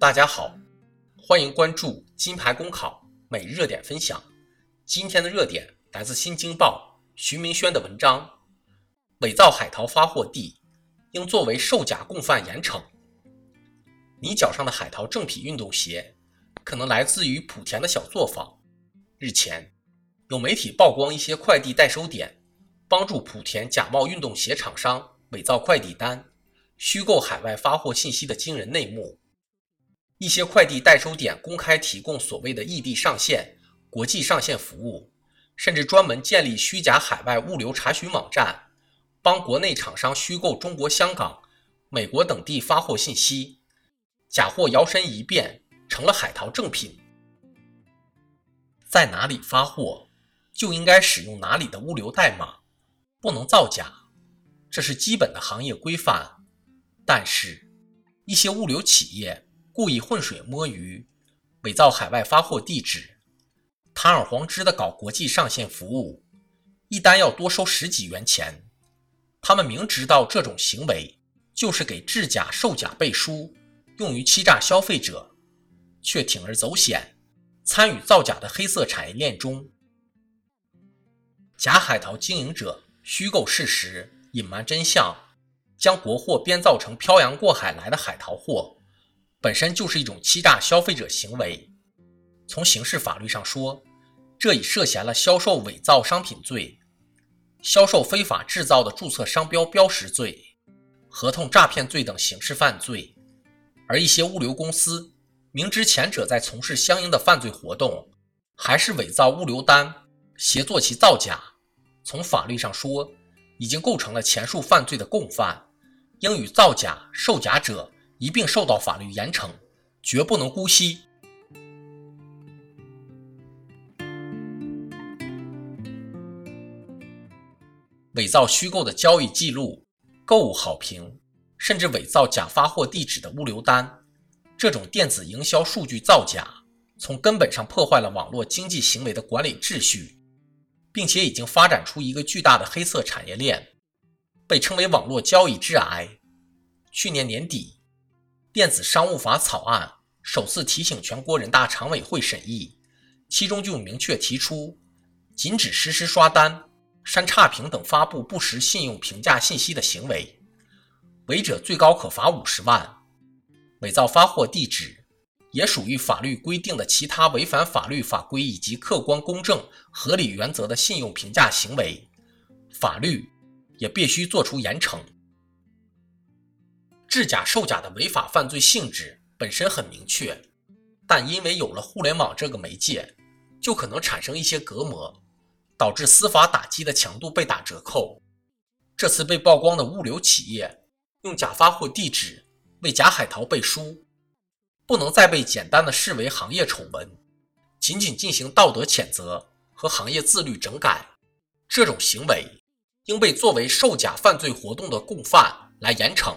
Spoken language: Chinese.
大家好，欢迎关注金牌公考每日热点分享。今天的热点来自《新京报》徐明轩的文章：伪造海淘发货地应作为售假共犯严惩。你脚上的海淘正品运动鞋，可能来自于莆田的小作坊。日前，有媒体曝光一些快递代收点帮助莆田假冒运动鞋厂商伪造快递单。虚构海外发货信息的惊人内幕，一些快递代收点公开提供所谓的异地上线、国际上线服务，甚至专门建立虚假海外物流查询网站，帮国内厂商虚构中国香港、美国等地发货信息，假货摇身一变成了海淘正品。在哪里发货，就应该使用哪里的物流代码，不能造假，这是基本的行业规范。但是，一些物流企业故意浑水摸鱼，伪造海外发货地址，堂而皇之的搞国际上线服务，一单要多收十几元钱。他们明知道这种行为就是给制假售假背书，用于欺诈消费者，却铤而走险，参与造假的黑色产业链中。假海淘经营者虚构事实，隐瞒真相。将国货编造成漂洋过海来的海淘货，本身就是一种欺诈消费者行为。从刑事法律上说，这已涉嫌了销售伪造商品罪、销售非法制造的注册商标标识罪、合同诈骗罪等刑事犯罪。而一些物流公司明知前者在从事相应的犯罪活动，还是伪造物流单，协作其造假。从法律上说，已经构成了前述犯罪的共犯。应与造假、售假者一并受到法律严惩，绝不能姑息。伪造虚构的交易记录、购物好评，甚至伪造假发货地址的物流单，这种电子营销数据造假，从根本上破坏了网络经济行为的管理秩序，并且已经发展出一个巨大的黑色产业链。被称为网络交易致癌。去年年底，电子商务法草案首次提请全国人大常委会审议，其中就明确提出，禁止实施刷单、删差评等发布不实信用评价信息的行为，违者最高可罚五十万。伪造发货地址也属于法律规定的其他违反法律法规以及客观公正合理原则的信用评价行为，法律。也必须做出严惩。制假售假的违法犯罪性质本身很明确，但因为有了互联网这个媒介，就可能产生一些隔膜，导致司法打击的强度被打折扣。这次被曝光的物流企业用假发货地址为假海淘背书，不能再被简单的视为行业丑闻，仅仅进行道德谴责和行业自律整改。这种行为。应被作为售假犯罪活动的共犯来严惩。